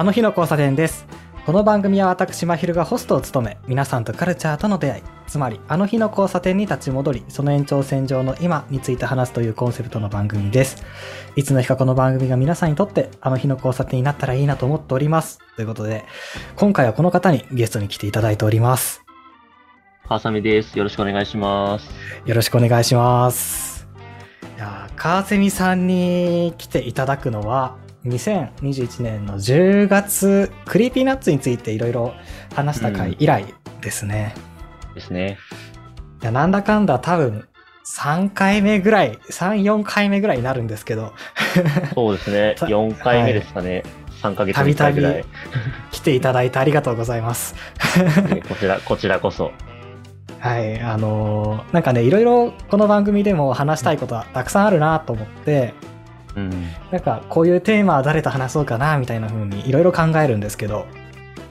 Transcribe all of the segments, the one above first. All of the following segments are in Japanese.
あの日の交差点です。この番組は私、まひるがホストを務め、皆さんとカルチャーとの出会い、つまり、あの日の交差点に立ち戻り、その延長線上の今について話すというコンセプトの番組です。いつの日かこの番組が皆さんにとって、あの日の交差点になったらいいなと思っております。ということで、今回はこの方にゲストに来ていただいております。川雨です。よろしくお願いします。よろしくお願いします。いやー川蝉さんに来ていただくのは、2021年の10月、クリーピーナッツについていろいろ話した回以来ですね。ですね。いや、なんだかんだ多分、3回目ぐらい、3、4回目ぐらいになるんですけど、そうですね。た4回目ですかね。3ヶ月たびたび。来ていただいてありがとうございます。ねこちら、こちらこそ。はい、あのーなんかね、いろいろこの番組でも話したいことはたくさんあるなと思って、うん。なんかこういうテーマは誰と話そうかなみたいな風にいろいろ考えるんですけど、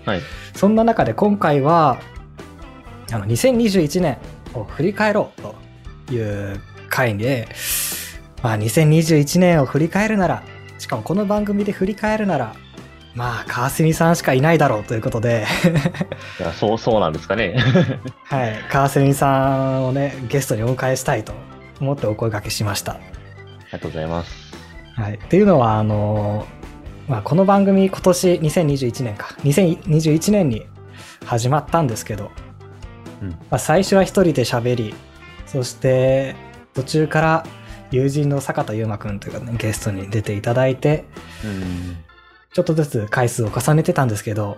はい。そんな中で今回は、あの、2021年を振り返ろうという回で、まあ2021年を振り返るなら、しかもこの番組で振り返るなら、まあ川澄さんしかいないだろうということで、いや、そう、そうなんですかね。はい、川澄さんをね、ゲストにお迎えしたいと思ってお声掛けしました。ありがとうございます。はい。っていうのは、あの、まあ、この番組今年2021年か、2021年に始まったんですけど、うん。まあ、最初は一人で喋り、そして途中から友人の坂田優馬くんというか、ね、ゲストに出ていただいて、うん。ちょっとずつ回数を重ねてたんですけど、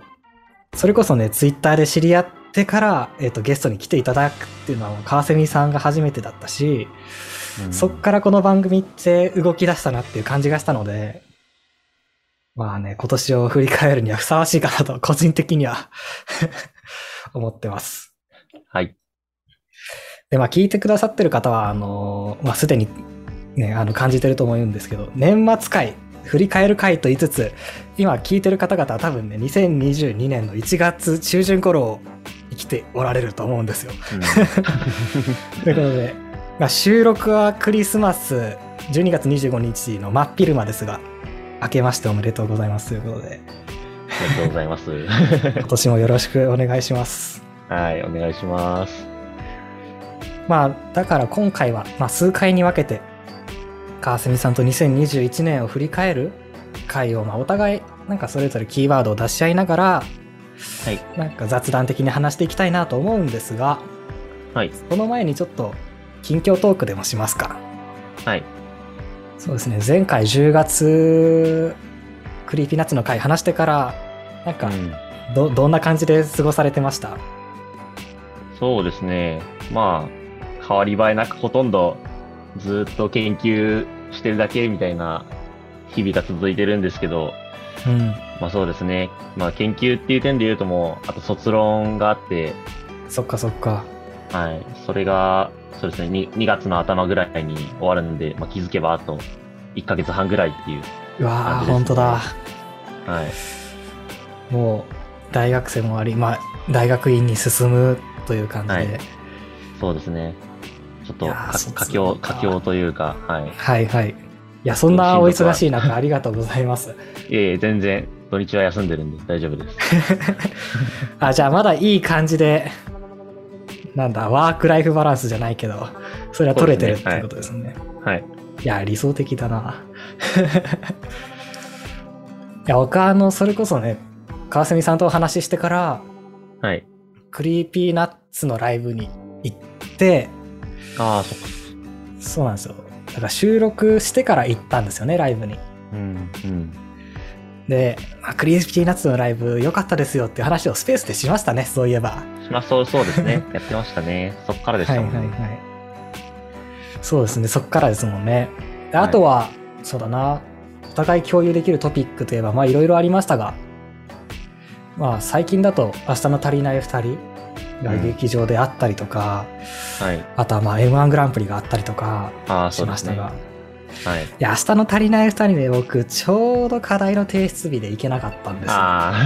それこそね、ツイッターで知り合ってから、えっ、と、ゲストに来ていただくっていうのは、川蝉さんが初めてだったし、うんそっからこの番組って動き出したなっていう感じがしたので、まあね、今年を振り返るにはふさわしいかなと、個人的には 思ってます。はい。で、まあ聞いてくださってる方は、あの、まあすでにね、あの感じてると思うんですけど、年末回、振り返る回と言いつつ、今聞いてる方々は多分ね、2022年の1月中旬頃を生きておられると思うんですよ。ということで、まあ、収録はクリスマス12月25日の真っ昼間ですが、明けましておめでとうございますということで、ありがとうございます。今年もよろしくお願いします。はい、お願いします。まあ、だから今回は、まあ、数回に分けて、カワセミさんと2021年を振り返る回を、まあ、お互い、なんかそれぞれキーワードを出し合いながら、はい。なんか雑談的に話していきたいなと思うんですが、はい。その前にちょっと、近況トークでもしますか？はい。そうですね前回10月 Creepy Nuts の回話してからなんかうんど,、どんな感じで過ごされてました？そうですね。まあ、変わり映えなくほとんどずっと研究してるだけみたいな日々が続いてるんですけど、うんまあそうですね。まあ研究っていう点で言うともう、あと卒論があって、そっかそっかはい。それが、そうですね、2, 2月の頭ぐらいに終わるんで、まあ気づけばあと1ヶ月半ぐらいっていう。うわー感じですね本当だはい。もう大学生もありまあ大学院に進むという感じで、はいそうですね。ちょっと佳境、佳境というか、はい。はいはいいやそんなお忙しい中ありがとうございますいえいえ、全然土日は休んでるんで大丈夫です。あじゃあまだいい感じでなんだワークライフバランスじゃないけどそれは取れてるっていうことですねはい。いや、理想的だな。いや、僕はあの、それこそね、カワセミさんとお話ししてから、はい。クリーピーナッツのライブに行って、ああ、そっか。そうなんですよ。だから収録してから行ったんですよね、ライブに。うん、うん。で、まあクリーピーナッツのライブ良かったですよっていう話をスペースでしましたね、そういえば。まあそう、そうですね。やってましたね。そっからでしはいたもんね。はいはい。そうですね、そっからですもんね。であとは、そうだな、お互い共有できるトピックといえば、まあいろいろありましたが、まあ最近だと、明日の足りない二人が劇場であったりとか、はい。あとはまあ M1 グランプリがあったりとかし。ましたが、はい。いや、明日の足りない二人で僕、ちょうど課題の提出日で行けなかったんですよ。ああ。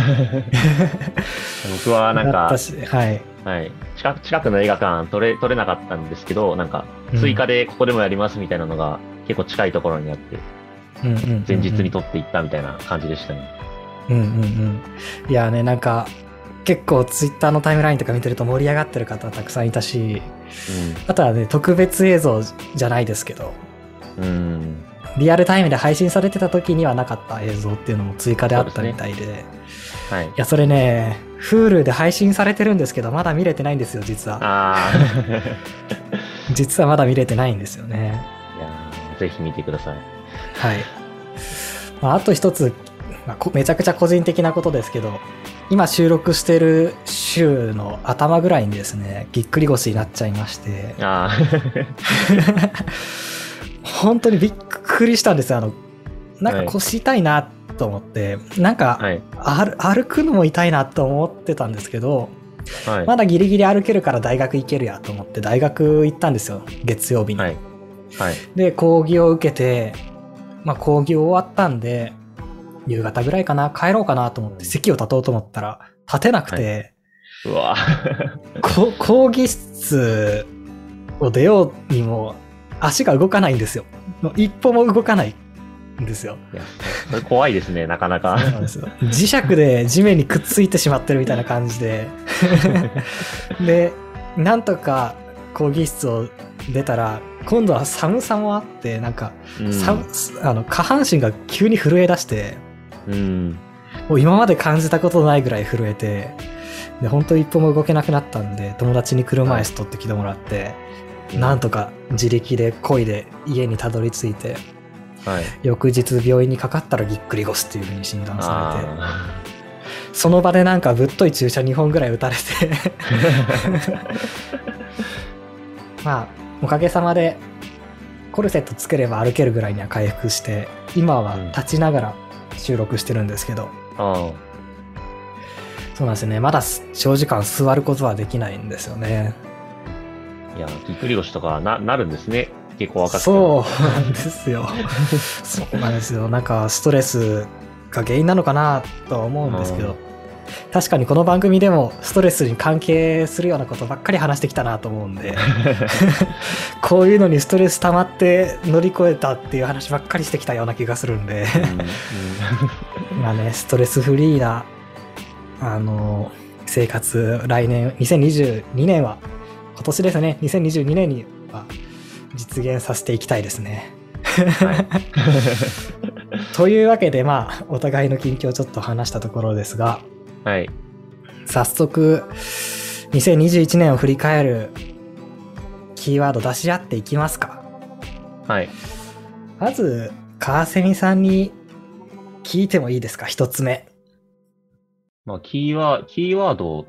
僕はなんかはい。はい。近く、近くの映画館撮れ、撮れなかったんですけど、なんか、追加でここでもやりますみたいなのが結構近いところにあって、うんうんうんうん前日に撮っていったみたいな感じでしたね。うんうんうん。いやね、なんか、結構ツイッターのタイムラインとか見てると盛り上がってる方たくさんいたし、あとはね、特別映像じゃないですけど、うん。うん。リアルタイムで配信されてた時にはなかった映像っていうのも追加であったみたいで、はいい。や、それね、Hulu で配信されてるんですけど、まだ見れてないんですよ、実は。ああ。実はまだ見れてないんですよね。いやーぜひ見てください。はい。まあ、あと一つ、まあこめちゃくちゃ個人的なことですけど、今収録してる週の頭ぐらいにですね、ぎっくり腰になっちゃいまして、あ 本当にびっくりしたんですよ。あの、なんか腰痛いなと思って、なんかあ。、はい。歩歩くのも痛いなと思ってたんですけど、はい。まだギリギリ歩けるから大学行けるやと思って大学行ったんですよ、月曜日に。はい。はい。で、講義を受けて、まあ講義終わったんで、夕方ぐらいかな、帰ろうかなと思って席を立とうと思ったら、立てなくて、うわこ講義室を出ようにも足が動かないんですよ。一歩も動かないんですよ。いや、それ怖いですね、なかなか。そうなんですよ磁石で地面にくっついてしまってるみたいな感じで。で、なんとか講義室を出たら、今度は寒さもあって、なんか、うんさあの下半身が急に震え出して、うん。もう今まで感じたことないぐらい震えて、で、本当一歩も動けなくなったんで、友達に車椅子取ってきてもらって、なんとか自力で漕いで家にたどり着いて、はい。翌日病院にかかったらぎっくり腰っていう風に診断されて、あその場でなんかぶっとい注射2本ぐらい打たれて。まあおかげさまでコルセットつければ歩けるぐらいには回復して今は立ちながら収録してるんですけど、ーあ。そうなんですよね。まだす長時間座ることはできないんですよね。ー。いや、ぎっくり腰とかな、なるんですね。結構若くて。そうなんですよ そうなんですよなんかストレスが原因なのかなとは思うんですけど、うん確かにこの番組でもストレスに関係するようなことばっかり話してきたなと思うんで こういうのにストレス溜まって乗り越えたっていう話ばっかりしてきたような気がするんでうんうん まあねストレスフリーなあの生活来年2022年は今年ですね2022年には実現させていきたいですね。はいというわけでまあお互いの近況をちょっと話したところですがはい。早速2021年を振り返るキーワード出し合っていきますかはい。まず川蝉さんに聞いてもいいですか？一つ目まあ、キーワー、キーワード。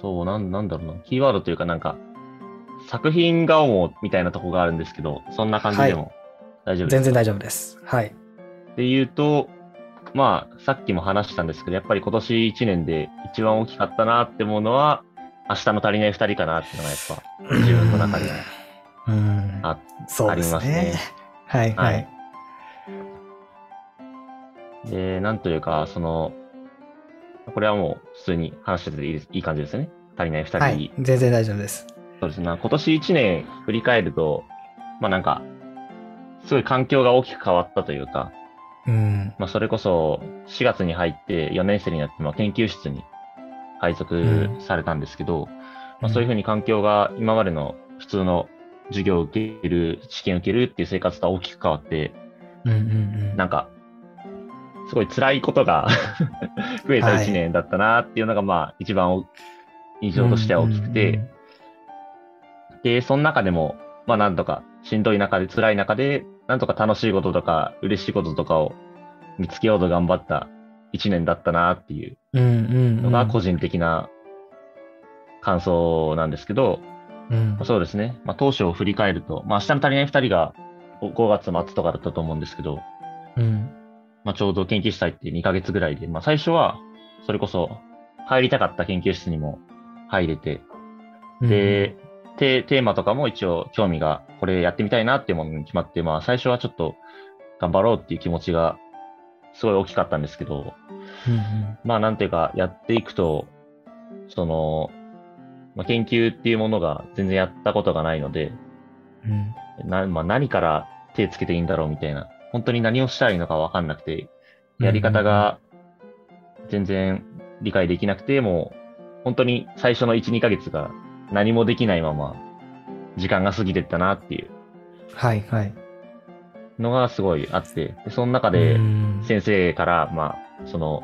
そう、なん、なんだろうな。キーワードというかなんか、作品が主みたいなとこがあるんですけど、そんな感じでも大丈夫ですか、全然大丈夫です。はい。で言うと、まあ、さっきも話したんですけど、やっぱり今年1年で一番大きかったなって思うのは、明日の足りない2人かなっていうのがやっぱ、自分の中でうん。あそうですね。ありますね。はいはい、はい。で、なんというか、その、これはもう普通に話してていいいい感じですよね。足りない2人。はい、全然大丈夫ですそうですね。今年1年振り返ると、まあなんか、すごい環境が大きく変わったというか、うんまあそれこそ4月に入って4年生になって、まあ研究室に配属されたんですけど、まあそういうふうに環境が今までの普通の授業を受ける、試験を受けるっていう生活とは大きく変わって、うんうんうんなんか、すごい辛いことが 増えた1年だったなっていうのが、まあ一番お印象としては大きくて、で、その中でも、まあなんとか、しんどい中で、辛い中で、なんとか楽しいこととか、嬉しいこととかを見つけようと頑張った一年だったなっていうのが個人的な感想なんですけど、うん。まあそうですね。まあ当初を振り返ると、まあ明日の足りない二人が5月末とかだったと思うんですけど、うんまあちょうど研究室入って2ヶ月ぐらいで、まあ最初は、それこそ入りたかった研究室にも入れて、で、テテーマとかも一応興味が、これやってみたいなっていうものに決まって、まあ最初はちょっと頑張ろうっていう気持ちがすごい大きかったんですけど、うんうん。まあなんていうかやっていくと、その、まあ、研究っていうものが全然やったことがないので、うん。なまあ、何から手つけていいんだろうみたいな、本当に何をしたらいいのかわかんなくて、やり方が全然理解できなくて、もう本当に最初の1、2ヶ月が何もできないまま時間が過ぎてったなっていうはいはい。のがすごいあって、でその中でうん先生から、まあ、その、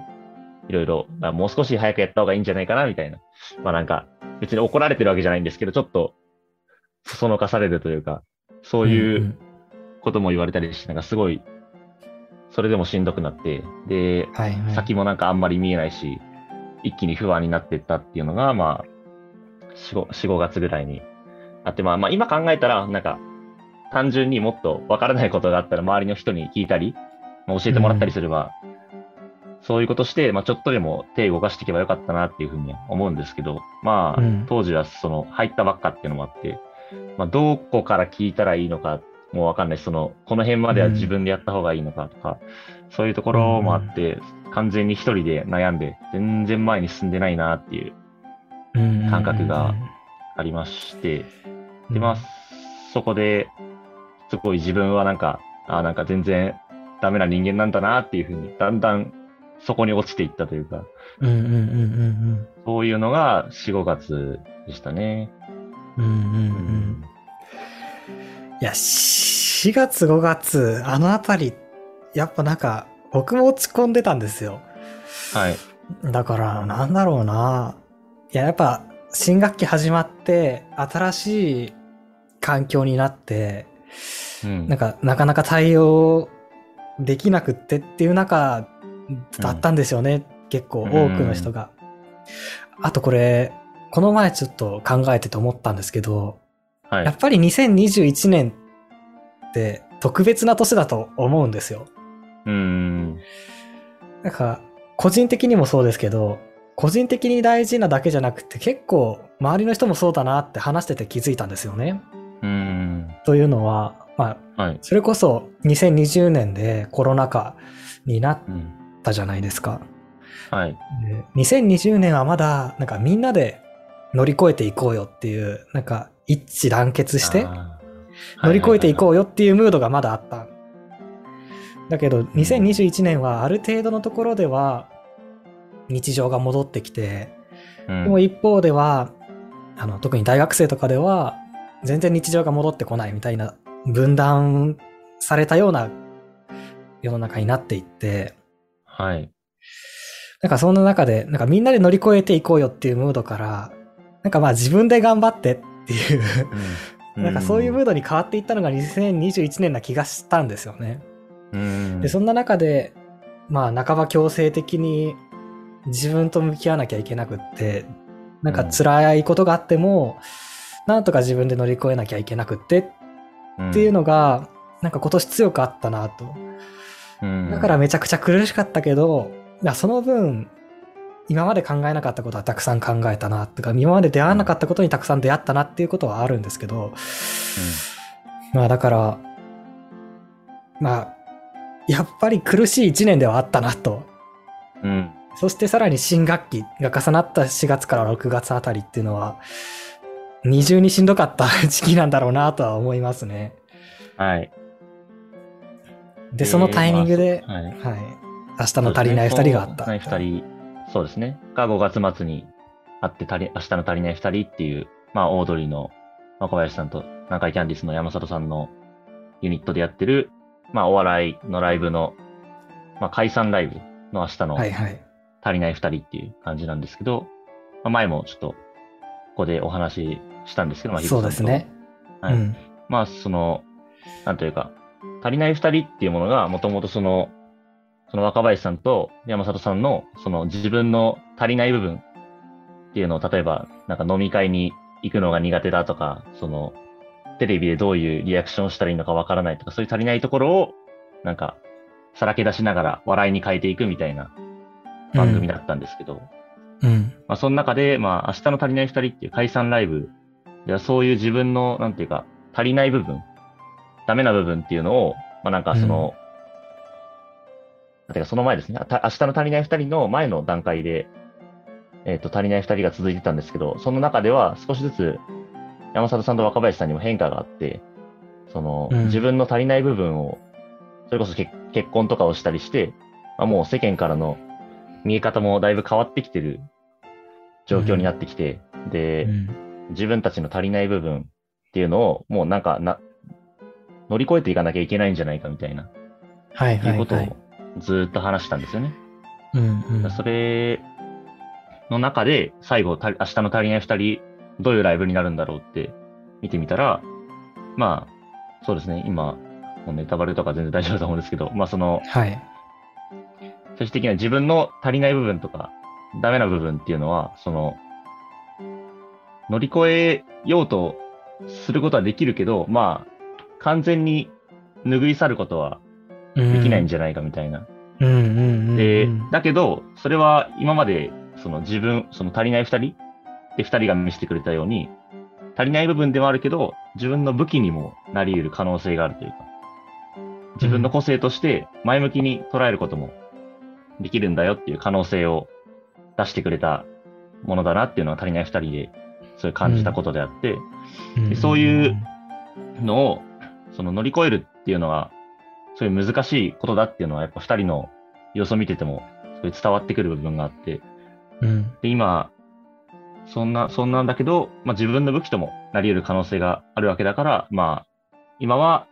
いろいろ、あもう少し早くやった方がいいんじゃないかな、みたいな。まあなんか、別に怒られてるわけじゃないんですけど、ちょっと、そそのかされるというか、そういんうことも言われたりして、なんかすごい、それでもしんどくなって、で、はいはい。先もなんかあんまり見えないし、一気に不安になっていったっていうのが、まあ、4、5, 4 5月ぐらいにあって、まあ、まあ今考えたら、なんか、単純にもっとわからないことがあったら周りの人に聞いたり、まあ、教えてもらったりすれば、そういうことして、まあちょっとでも手動かしていけばよかったなっていうふうには思うんですけど、まあうん当時はその入ったばっかっていうのもあって、まあどこから聞いたらいいのかもうわかんない。し、その、この辺までは自分でやった方がいいのかとか、そういうところもあって、完全に一人で悩んで、全然前に進んでないなっていううん。感覚がありまして、で、まあ、そこで、すごい自分はなんか、あなんか全然ダメな人間なんだなっていうふうに、だんだんそこに落ちていったというか、うんうんうんうんそういうのが4、5月でしたね。うん。うん。うんや、4月5月、あのあたり、やっぱなんか、僕も落ち込んでたんですよ。はい。だから、なんだろうな。いや、やっぱ、新学期始まって、新しい環境になって、うん。なんか、なかなか対応できなくってっていう中だったんですよね。結構多くの人が。あとこれ、この前ちょっと考えてて思ったんですけど、はいやっ。ぱり2021年って特別な年だと思うんですよ。うん。なんか、個人的にもそうですけど、個人的に大事なだけじゃなくて結構周りの人もそうだなって話してて気づいたんですよね。うん。というのは、まあ、はい。それこそ2020年でコロナ禍になっうん。たじゃないですか。はい。で2020年はまだ、なんかみんなで乗り越えていこうよっていう、なんか一致団結して乗り越えていこう。うよっていうムードがまだあった。だけど2021年はある程度のところでは日常が戻ってきて、うんでも一方では、あの、特に大学生とかでは全然日常が戻ってこないみたいな分断されたような世の中になっていって、はい。なんかそんな中で、なんかみんなで乗り越えていこうよっていうムードから、なんかまあ自分で頑張ってっていう、うなんかそういうムードに変わっていったのが2021年な気がしたんですよね。うん。で、そんな中で、まあ半ば強制的に自分と向き合わなきゃいけなくって、なんか辛いことがあっても、なんとか自分で乗り越えなきゃいけなくってっていうの、のが、なんか今年強くあったなと。うんだからめちゃくちゃ苦しかったけど、その分、今まで考えなかったことはたくさん考えたな、とか、今まで出会わなかったことにたくさん出会ったなっていうことはあるんですけど、まあだから、まあ、やっぱり苦しい一年ではあったなと。うん。うん。そしてさらに新学期が重なった4月から6月あたりっていうのは、二重にしんどかった時期なんだろうなとは思いますね。はい。で、そのタイミングで、はい。はい。明日の足りない二人があった。足りない二人。そうですね。が5月末に会って足り、明日の足りない二人っていう、まあ、オードリーの若林さんと南海キャンディスの山里さんのユニットでやってる、まあ、お笑いのライブの、まあ、解散ライブの明日のはいはい。足りない二人っていう感じなんですけど、まあ、前もちょっと、ここでお話ししたんですけど、まあ、そうですね。はいうん。まあ、その、なんというか、足りない二人っていうものが、もともとその、その若林さんと山里さんの、その自分の足りない部分っていうのを、例えば、なんか飲み会に行くのが苦手だとか、その、テレビでどういうリアクションしたらいいのかわからないとか、そういう足りないところを、なんか、さらけ出しながら笑いに変えていくみたいな番組だったんですけど、うん。まあ、その中で、まあ、明日の足りない二人っていう解散ライブでは、そういう自分の、なんていうか、足りない部分、ダメな部分っていうのを、まあ、なんかその、ていうか、その前ですね、た明日の足りない二人の前の段階で、えっ、と、足りない二人が続いてたんですけど、その中では少しずつ、山里さんと若林さんにも変化があって、その、うん。自分の足りない部分を、それこそ結結婚とかをしたりして、まあ、もう世間からの見え方もだいぶ変わってきてる状況になってきて、で、うん。自分たちの足りない部分っていうのを、もうなんかな、乗り越えていかなきゃいけないんじゃないかみたいな、はいはいい。うことをはい。ずーっと話したんですよね。うんうんそれの中で、最後、た明日の足りない二人、どういうライブになるんだろうって見てみたら、まあ、そうですね、今、もうネタバレとか全然大丈夫だと思うんですけど、まあその、はい。最終的には自分の足りない部分とか、ダメな部分っていうのは、その、乗り越えようとすることはできるけど、まあ、完全に拭い去ることはできないんじゃないかみたいな。で、だけど、それは今まで、その自分、その足りない二人？で二人が見せてくれたように、足りない部分ではあるけど、自分の武器にもなり得る可能性があるというか、自分の個性として前向きに捉えることもできるんだよっていう可能性を出してくれたものだなっていうのは足りない二人で、そういう感じたことであって、そういうのを、その乗り越えるっていうのは、そういう難しいことだっていうのは、やっぱ二人の様子を見てても、そういう伝わってくる部分があって、うん。で、今、そんな、そんなんだけど、まあ自分の武器ともなり得る可能性があるわけだから、まあ、今は、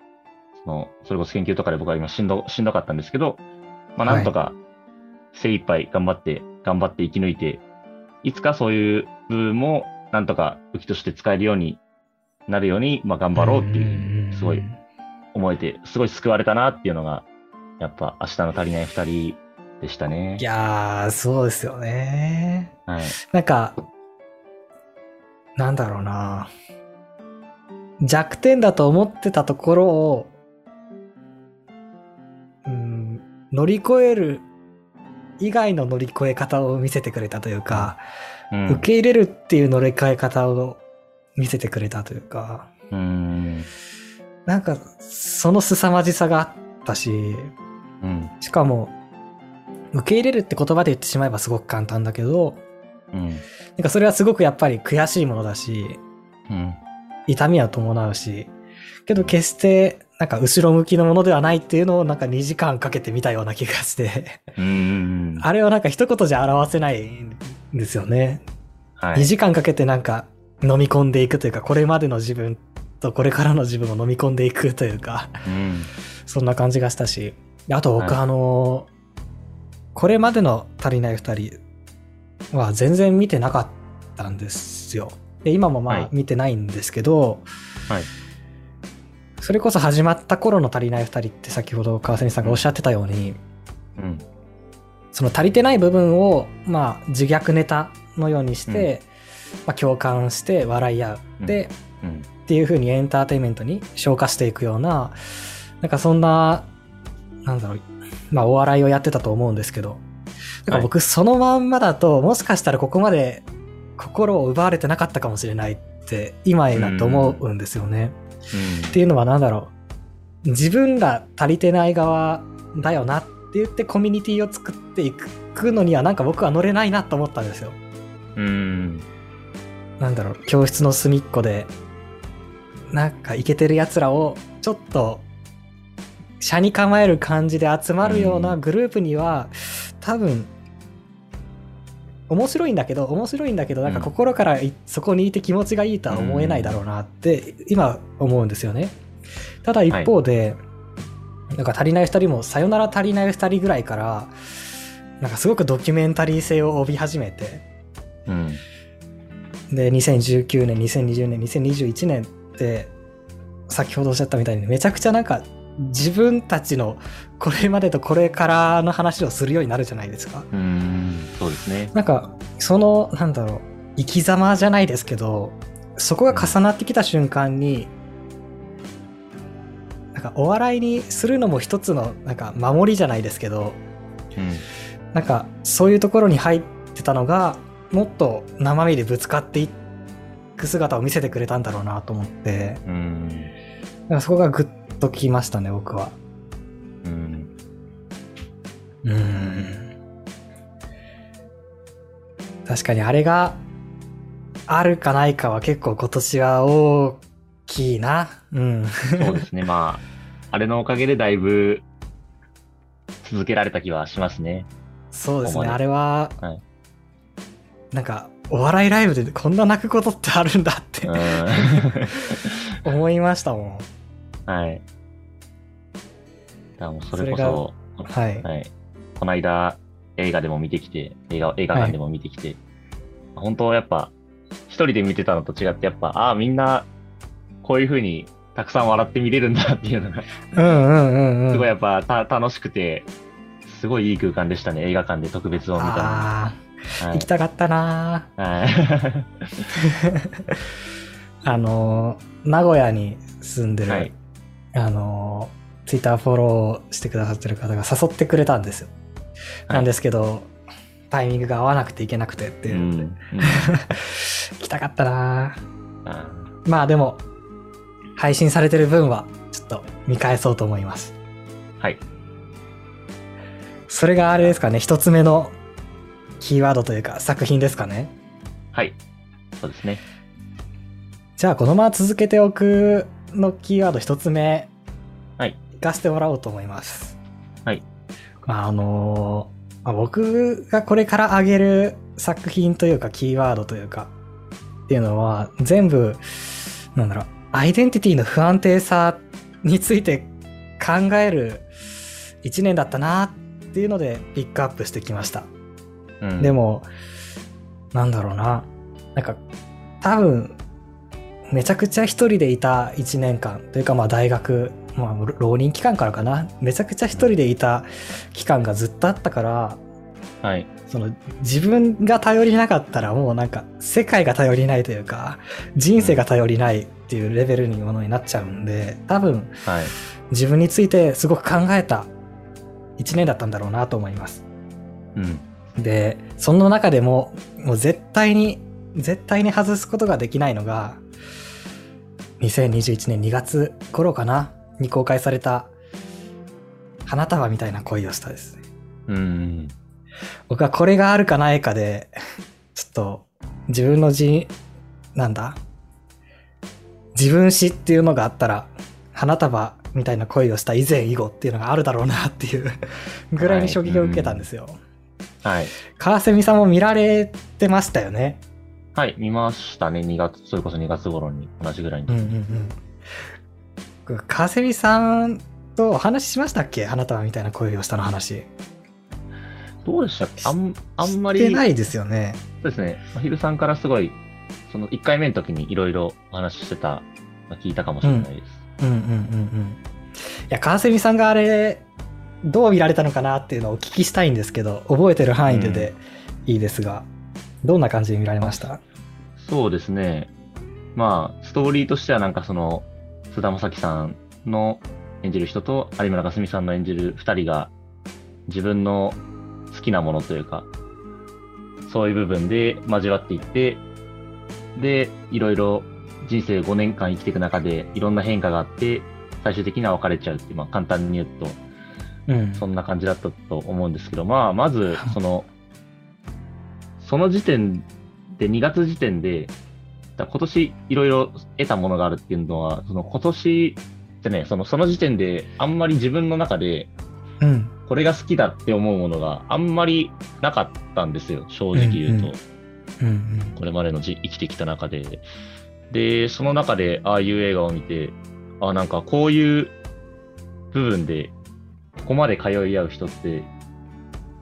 その、それこそ研究とかで僕は今しんど、しんどかったんですけど、まあなんとか精一杯頑張って、頑張って生き抜いて、いつかそういう部分もなんとか武器として使えるようになるように、まあ頑張ろうっていう、すごい思えて、すごい救われたなっていうのが、やっぱ明日の足りない二人でしたねい。やー、そうですよね。はい。なんか、なんだろうな。弱点だと思ってたところを、うん、乗り越える以外の乗り越え方を見せてくれたというか、うん。受け入れるっていう乗り換え方を見せてくれたというか、うん。なんか、その凄まじさがあったし、うん。しかも、受け入れるって言葉で言ってしまえばすごく簡単だけど、うん。なんかそれはすごくやっぱり悔しいものだし、うん。痛みは伴うし、けど決してなんか後ろ向きのものではないっていうのをなんか2時間かけて見たような気がして、うん。あれをなんか一言じゃ表せないんですよね。2はい。時間かけてなんか飲み込んでいくというか、これまでの自分とこれからの自分を飲み込んでいくというか、うん。そんな感じがしたし、あと僕、はいあのーこれまでの足りない二人は全然見てなかったんですよ。で、今もまはいあ見てないんですけど、はい。それこそ始まった頃の足りない二人って先ほど川瀬さんがおっしゃってたように、うん。その足りてない部分を、まあ、自虐ネタのようにして、まあ、共感して笑い合う。うんで、うん。っていう風にエンターテインメントに昇華していくような、なんかそんな、なんだろう、まあお笑いをやってたと思うんですけど、だから僕そのまんまだと、もしかしたらここまで心を奪われてなかったかもしれないって、今になって思うんですよね。っていうのは何だろう。自分ら足りてない側だよなって言ってコミュニティを作っていくのにはなんか僕は乗れないなと思ったんですよ。うん。なんだろう、教室の隅っこで、なんかイケてる奴らをちょっと、車に構える感じで集まるようなグループには、多分、面白いんだけど、面白いんだけど、なんか心からいそこにいて気持ちがいいとは思えないだろうなって、今思うんですよね。ただ一方で、なんか足りない二人も、さよなら足りない二人ぐらいから、なんかすごくドキュメンタリー性を帯び始めて、うん。で、2019年、2020年、2021年って、先ほどおっしゃったみたいに、めちゃくちゃなんか、自分たちのこれまでとこれからの話をするようになるじゃないですか。うん。そうですね。なんか、その、なんだろう、生き様じゃないですけど、そこが重なってきた瞬間に、なんかお笑いにするのも一つの、なんか守りじゃないですけど、うん。なんかそういうところに入ってたのが、もっと生身でぶつかっていく姿を見せてくれたんだろうなと思って、うん。なんかそこがグッときましたね、僕は。うん。うん。確かにあれがあるかないかは結構今年は大きいな。うん。そうですね。まあ、あれのおかげでだいぶ続けられた気はしますね。そうですね、あれは、はいなんか、お笑いライブでこんな泣くことってあるんだってうん。思いましたもん。はい。だもうそれこそはい。はい。この間、映画でも見てきて、映画、映画館でも見てきて、本当やっぱ、一人で見てたのと違って、やっぱ、ああ、みんな、こういう風にたくさん笑って見れるんだっていうのが、うんうんうんうん。すごいやっぱた楽しくて、すごいいい空間でしたね、映画館で特別を見たの行きたかったなーはい。あのー、名古屋に住んでる、はいあのー、ツイッターフォローしてくださってる方が誘ってくれたんですよ。なんですけど、タイミングが合わなくていけなくてっていうう。ん。うん 来たかったなあまあでも、配信されてる分は、ちょっと見返そうと思います。はい。それがあれですかね、一つ目のキーワードというか作品ですかね。はい。そうですね。じゃあこのまま続けておくのキーワード一つ目、はい。いかせてもらおうと思います。はい。まああのまあ僕がこれから挙げる作品というかキーワードというかっていうのは全部なんだろうアイデンティティの不安定さについて考える一年だったなっていうのでピックアップしてきました。うん、で、も、なんだろうな。なんか、多分、めちゃくちゃ一人でいた1年間というかまあ大学、まあ浪人期間からかな。めちゃくちゃ一人でいた期間がずっとあったから、はい。その自分が頼りなかったらもうなんか世界が頼りないというか、人生が頼りないっていうレベルにものになっちゃうんで、多分はい。自分についてすごく考えた1年だったんだろうなと思います。うん。で、その中でも、もう絶対に、絶対に外すことができないのが、2021年2月頃かなに公開された、花束みたいな恋をしたですね。うん。僕はこれがあるかないかで、ちょっと、自分のじ、なんだ自分史っていうのがあったら、花束みたいな恋をした以前以後っていうのがあるだろうなっていうぐらいに衝撃を受けたんですよ。はい。川蝉さんも見られてましたよね。はい。見ましたね。2月、それこそ2月頃に同じぐらいに。うんうんうん。川蝉さんとお話ししましたっけ？花束みたいな恋をしたの話。どうでした？っけあん、あんまり。してないですよね。そうですね。まひるさんからすごい、その1回目の時にいろいろお話ししてた、まあ聞いたかもしれないです。うんうんうんうん。いや、川蝉さんがあれ、どう見られたのかなっていうのをお聞きしたいんですけど、覚えてる範囲ででいいですが、どんな感じで見られました？そうですね。まあ、ストーリーとしてはなんかその、菅田将暉さんの演じる人と有村架純さんの演じる二人が自分の好きなものというか、そういう部分で交わっていって、で、いろいろ人生5年間生きていく中でいろんな変化があって、最終的には別れちゃうっていう、まあ簡単に言うと、うん。そんな感じだったと思うんですけど、まあ、まず、その、その時点で、2月時点で、だ今年いろいろ得たものがあるっていうのは、その今年ってね、そのその時点であんまり自分の中でうん。これが好きだって思うものがあんまりなかったんですよ、正直言うと。うんうんうん。これまでのじ生きてきた中で。で、その中でああいう映画を見て、あなんかこういう部分で、ここまで通い合う人って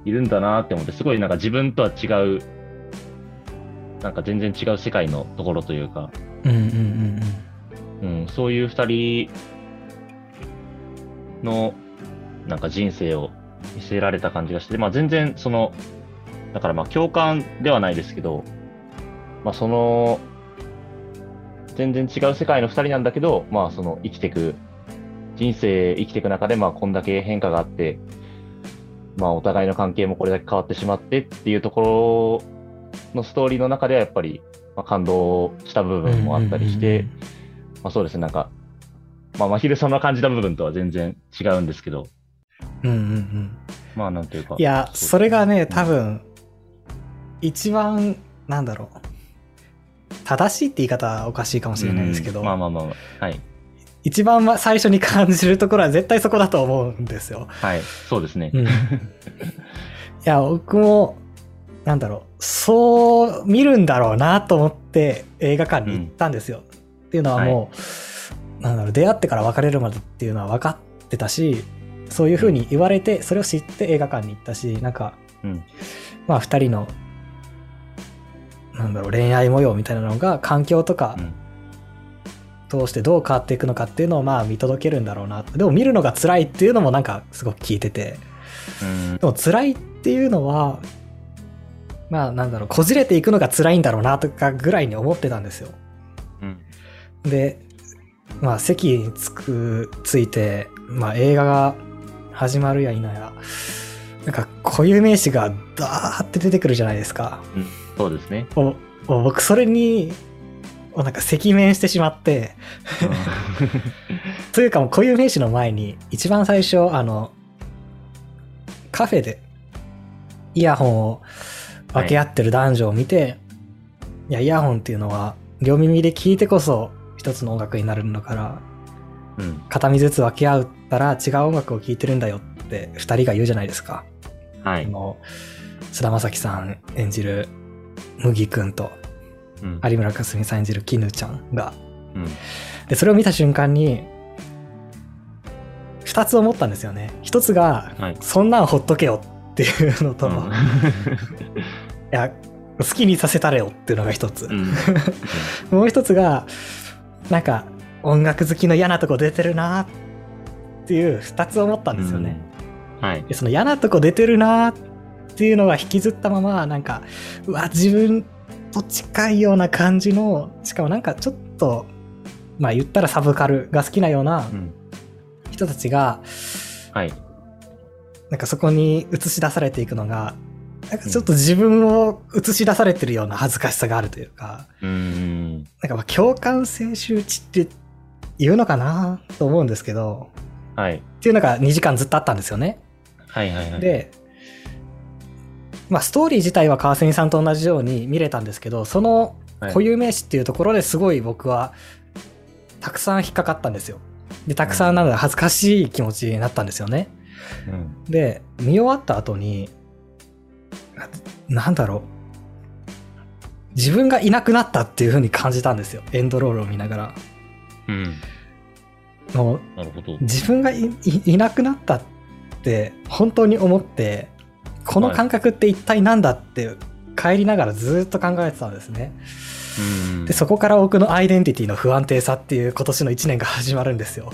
いるんだなって思って、すごいなんか自分とは違う、なんか全然違う世界のところというか、うんうんうんうん、そういう二人のなんか人生を見せられた感じがして、まあ全然その、だからまあ共感ではないですけど、まあその、全然違う世界の二人なんだけど、まあその生きていく、人生生きていく中でまあこんだけ変化があって、まあお互いの関係もこれだけ変わってしまってっていうところのストーリーの中ではやっぱり、まあ、感動した部うん。分もあったりして、まあそうですね、なんか、まあ、まひるさんの感じた部分とは全然違うんですけど、うん。うんうんうん。まあなんていうか。いや、それがね、多分、一番、なんだろう。正しいって言い方はおかしいかもしれないですけど、うんまあまあまあまあ、はい。一番ま最初に感じるところは絶対そこだと思うんですよ。はい。そうですね。うん、いや、僕も、なんだろう、そう見るんだろうなと思って映画館に行ったんですよ。っていうのはもう、なんだろう、出会ってから別れるまでっていうのは分かってたし、そういうふうに言われて、それを知って映画館に行ったし、なんか、うん。まあ二人の、なんだろう、恋愛模様みたいなのが環境とかうん。通してどう変わっていくのかっていうのをまあ見届けるんだろうな。でも見るのが辛いっていうのもなんかすごく聞いてて。うんでも辛いっていうのは、まあなんだろう、こじれていくのが辛いんだろうなとかぐらいに思ってたんですよ。うん。で、まあ席につく、ついて、まあ映画が始まるや否や、なんか固有名詞がダーって出てくるじゃないですか。そうですね。おお僕それに、なんか赤面してしまって、というかもう固有名詞の前に、一番最初、あの、カフェでイヤホンを分け合ってる男女を見て、い、や、イヤホンっていうのは両耳で聞いてこそ一つの音楽になるんだから、うん。片身ずつ分け合ったら違う音楽を聴いてるんだよって二人が言うじゃないですか。はい。菅田将暉さん演じる麦くんとうん。有村架純さん演じる絹ちゃんが。うん。で、それを見た瞬間に、二つ思ったんですよね。一つが、はい。そんなんほっとけよっていうのと、いうん や、好きにさせたれよっていうのが一つ。うん。もう一つが、なんか、音楽好きの嫌なとこ出てるなっていう二つ思ったんですよね。うん。はい。でその嫌なとこ出てるなっていうのが引きずったまま、なんか、うわ、自分と近いような感じの、しかもなんかちょっと、まあ言ったらサブカルが好きなようなうん。人たちが、はい。なんかそこに映し出されていくのが、なんかちょっと自分を映し出されてるような恥ずかしさがあるというか、うん。なんかまあ共感性周知って言うのかなと思うんですけど、はい。っていうのが2時間ずっとあったんですよね。はいはいはい。、で、まあストーリー自体は川澄さんと同じように見れたんですけど、その固有名詞っていうところですごい僕はたくさん引っかかったんですよ。で、たくさんなので恥ずかしい気持ちになったんですよね。うん。で、見終わった後に、ななんだろう。自分がいなくなったっていう風に感じたんですよ。エンドロールを見ながら。うん。自分がいなくなったって本当に思って、この感覚って一体何だって帰りながらずっと考えてたんですね。うん。で、そこから僕のアイデンティティの不安定さっていう今年の1年が始まるんですよ。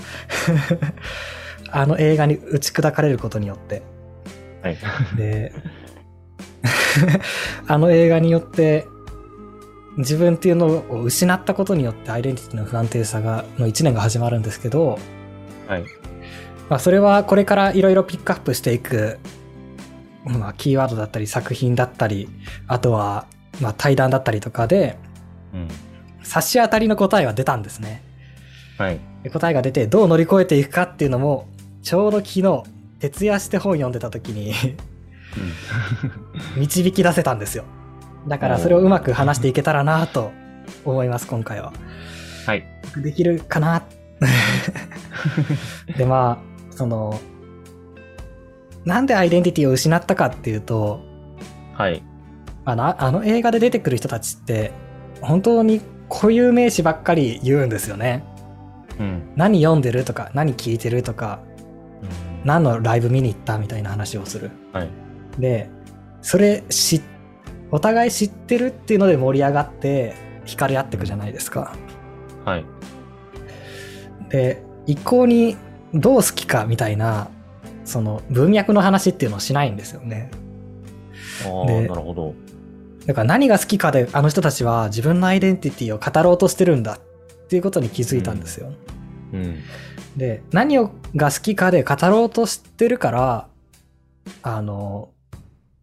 あの映画に打ち砕かれることによって。はい。で、あの映画によって、自分っていうのを失ったことによってアイデンティティの不安定さが、の1年が始まるんですけど、はい。まあそれはこれからいろいろピックアップしていく、まあキーワードだったり作品だったり、あとは、まあ対談だったりとかで、うん。差し当たりの答えは出たんですね。はい。で答えが出てどう乗り越えていくかっていうのも、ちょうど昨日、徹夜して本読んでた時に導き出せたんですよ。だからそれをうまく話していけたらなと思います、今回は。はい。できるかな で、まあ、その、なんでアイデンティティを失ったかっていうと、はい。あのあの映画で出てくる人たちって、本当に固有名詞ばっかり言うんですよね。うん。何読んでるとか、何聞いてるとか、何のライブ見に行ったみたいな話をする。はい。で、それ知っ、お互い知ってるっていうので盛り上がって、惹かれ合っていくじゃないですか。はい。で、一向にどう好きかみたいな、その文脈の話っていうのをしないんですよね。あなるほど。だから何が好きかであの人たちは自分のアイデンティティを語ろうとしてるんだっていうことに気づいたんですよ。うん。で、何をが好きかで語ろうとしてるから、あの、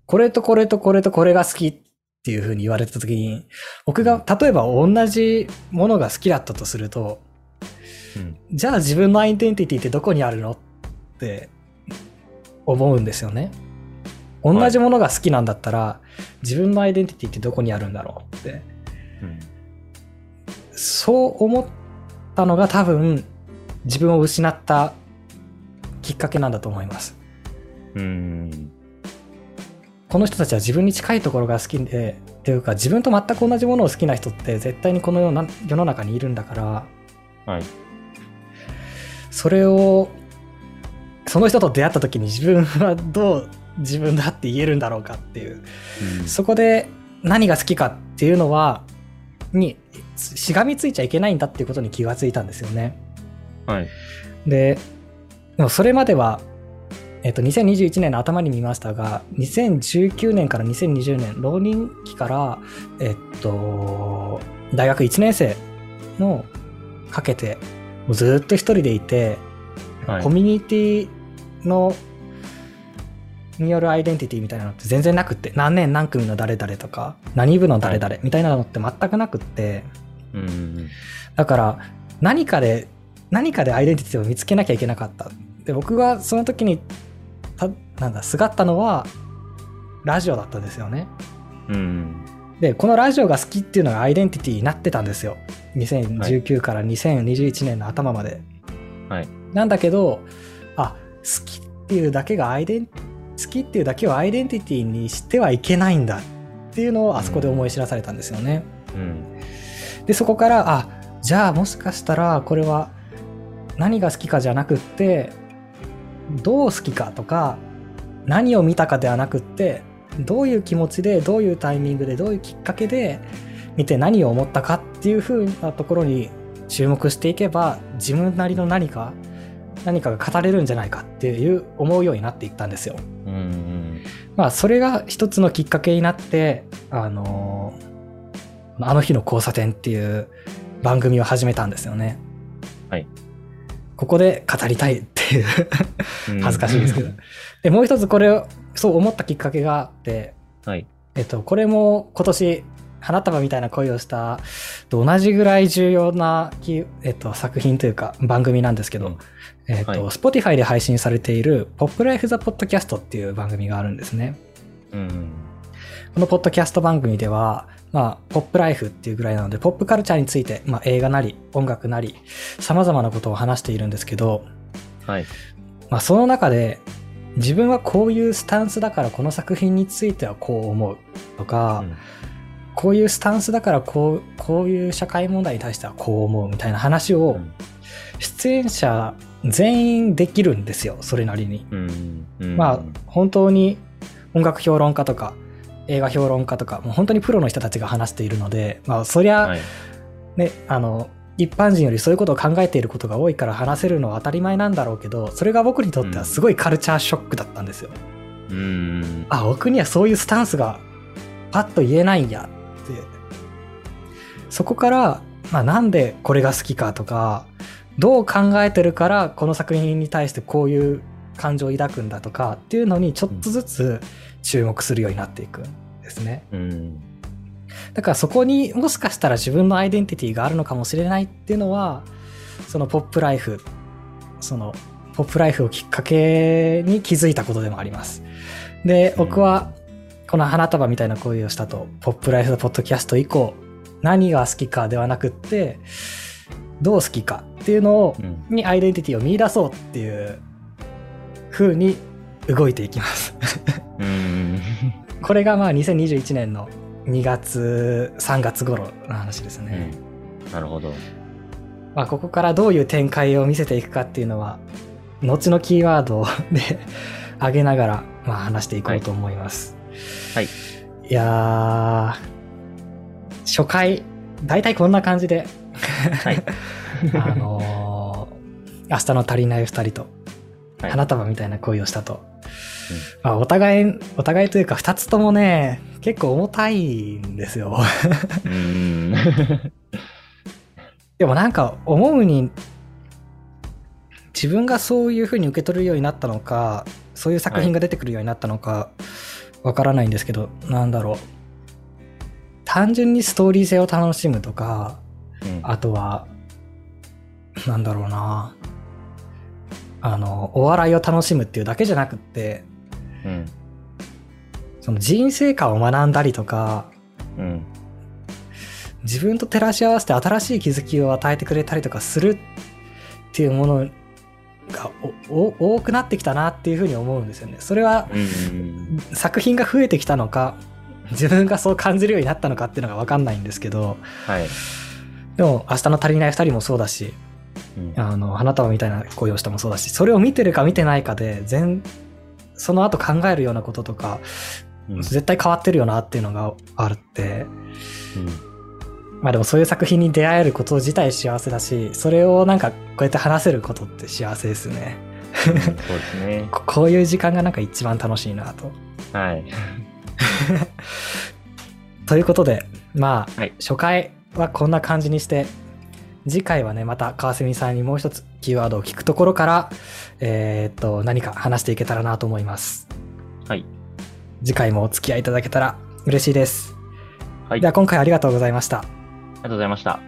これとこれとこれとこれが好きっていう風に言われた時に、僕が例えば同じものが好きだったとすると、うん。じゃあ自分のアイデンティティってどこにあるのって思うんですよね。同じものが好きなんだったら、自分のアイデンティティってどこにあるんだろうって。うん。そう思ったのが多分自分を失ったきっかけなんだと思います。うん。この人たちは自分に近いところが好きでっていうか自分と全く同じものを好きな人って絶対にこの世の中にいるんだからはい。それをその人と出会った時に自分はどう自分だって言えるんだろうかっていううんそこで何が好きかっていうのはにしがみついちゃいけないんだっていうことに気がついたんですよね。はい。で、でもそれまでは、えっと、2021年の頭に見ましたが、2019年から2020年、浪人期から、えっと、大学1年生のかけて、ずっと一人でいて、はいコミュニティのによるアイデンティティみたいなのって全然なくって、何年何組の誰々とか、何部の誰々みたいなのって全くなくって、うんうんだから何かで何かでアイデンティティを見つけなきゃいけなかったで僕がその時にたなんだすがったのはラジオだったんですよねうん。うん。でこのラジオが好きっていうのがアイデンティティになってたんですよ2019から2021年の頭まで、はい。なんだけどあ好きっていうだけがアイデン好きっていうだけをアイデンティティにしてはいけないんだっていうのをあそこで思い知らされたんですよね、うん。でそこからあじゃあもしかしたらこれは何が好きかじゃなくってどう好きかとか何を見たかではなくってどういう気持ちでどういうタイミングでどういうきっかけで見て何を思ったかっていう風なところに注目していけば自分なりの何か何かが語れるんじゃないかっていう思うようになっていったんですよ。うんうん。まあそれが一つのきっかけになってあのあの日の交差点っていう番組を始めたんですよね。はい。ここで語りたいっていううん恥ずかしいですけど。で、もう一つこれをそう思ったきっかけがあって、はい。えっと、これも今年花束みたいな恋をしたと同じぐらい重要なき、えっと、作品というか番組なんですけど、うんえっと、はい Spotify で配信されているポップライフザポッドキャストっていう番組があるんですね。うんこのポッドキャスト番組では、まあ、ポップライフっていうぐらいなので、ポップカルチャーについて、まあ、映画なり、音楽なり、様々なことを話しているんですけど、はい。まあ、その中で、自分はこういうスタンスだからこの作品についてはこう思うとか、うんこういうスタンスだからこう、こういう社会問題に対してはこう思うみたいな話を、出演者全員できるんですよ、それなりに。うんうんまあ、本当に音楽評論家とか映画評論家とか、もう本当にプロの人たちが話しているので、まあ、そりゃ、はい。ね、あの、一般人よりそういうことを考えていることが多いから話せるのは当たり前なんだろうけど、それが僕にとってはすごいカルチャーショックだったんですよ。うん。あ、僕にはそういうスタンスがパッと言えないんやって。そこから、まあ、なんでこれが好きかとか、どう考えてるからこの作品に対してこういう感情を抱くんだとかっていうのにちょっとずつ注目するようになっていくんですね。うん。だからそこにもしかしたら自分のアイデンティティがあるのかもしれないっていうのは、そのポップライフ、そのポップライフをきっかけに気づいたことでもあります。で、僕はこの花束みたいな恋をしたと、ポップライフのポッドキャスト以降、何が好きかではなくって、どう好きかっていうのを、うんにアイデンティティを見出そうっていう風に動いていきます。うん。これがまあ2021年の2月、3月頃の話ですね。なるほど。まあここからどういう展開を見せていくかっていうのは、後のキーワードで 上げながら、まあ話していこうと思います。はい。いやー、初回、大体こんな感じで、はい。あのー明日の足りない二人と、はい花束みたいな恋をしたと。まあ、お互い、お互いというか二つともね、結構重たいんですよ。うん。でもなんか思うに、自分がそういう風に受け取るようになったのか、そういう作品が出てくるようになったのか、わからないんですけど、なんだろう。単純にストーリー性を楽しむとか、うんあとは、なんだろうな。あの、お笑いを楽しむっていうだけじゃなくって、うん。その人生観を学んだりとか、うん。自分と照らし合わせて新しい気づきを与えてくれたりとかするっていうものが多くなってきたなっていうふうに思うんですよね。それは作品が増えてきたのか自分がそう感じるようになったのかっていうのが分かんないんですけど、はい、でも「明日の足りない2人」もそうだし「うん、あの花束みたいな恋をした」もそうだしそれを見てるか見てないかで全その後考えるようなこととか、うん、絶対変わってるよなっていうのがあるって、うん、まあでもそういう作品に出会えること自体幸せだしそれをなんかこうやって話せることって幸せですね。そうですね。こういう時間がなんか一番楽しいなと。はい。ということで、まあ、はい、初回はこんな感じにして、次回はね、また川澄さんにもう一つキーワードを聞くところから、えー、っと、何か話していけたらなと思います。はい。次回もお付き合いいただけたら嬉しいです。はい。では今回ありがとうございました。ありがとうございました。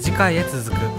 次回へ続く。